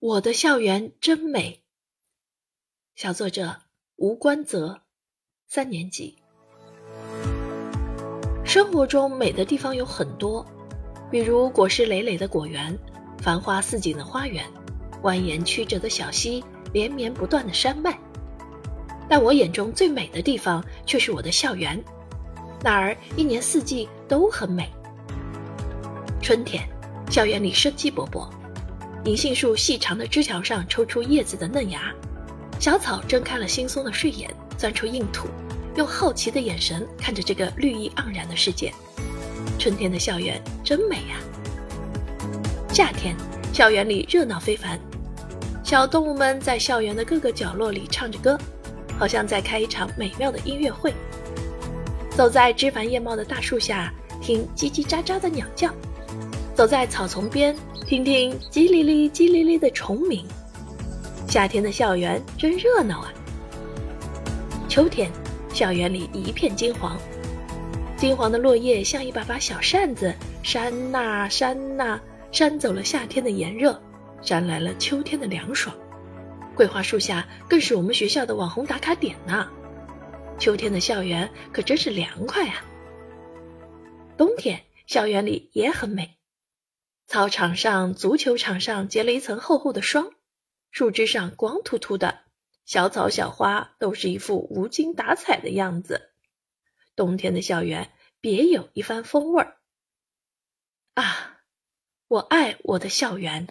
我的校园真美。小作者吴关泽，三年级。生活中美的地方有很多，比如果实累累的果园、繁花似锦的花园、蜿蜒曲折的小溪、连绵不断的山脉。但我眼中最美的地方却是我的校园，那儿一年四季都很美。春天，校园里生机勃勃，银杏树细长的枝条上抽出叶子的嫩芽，小草睁开了惺忪的睡眼，钻出硬土，用好奇的眼神看着这个绿意盎然的世界。春天的校园真美呀！夏天，校园里热闹非凡，小动物们在校园的各个角落里唱着歌。好像在开一场美妙的音乐会。走在枝繁叶茂的大树下，听叽叽喳喳的鸟叫；走在草丛边，听听叽哩哩、叽哩哩的虫鸣。夏天的校园真热闹啊！秋天，校园里一片金黄，金黄的落叶像一把把小扇子，扇呐扇呐，扇走了夏天的炎热，扇来了秋天的凉爽。桂花树下更是我们学校的网红打卡点呢。秋天的校园可真是凉快啊！冬天校园里也很美，操场上、足球场上结了一层厚厚的霜，树枝上光秃秃的，小草小花都是一副无精打采的样子。冬天的校园别有一番风味儿啊！我爱我的校园。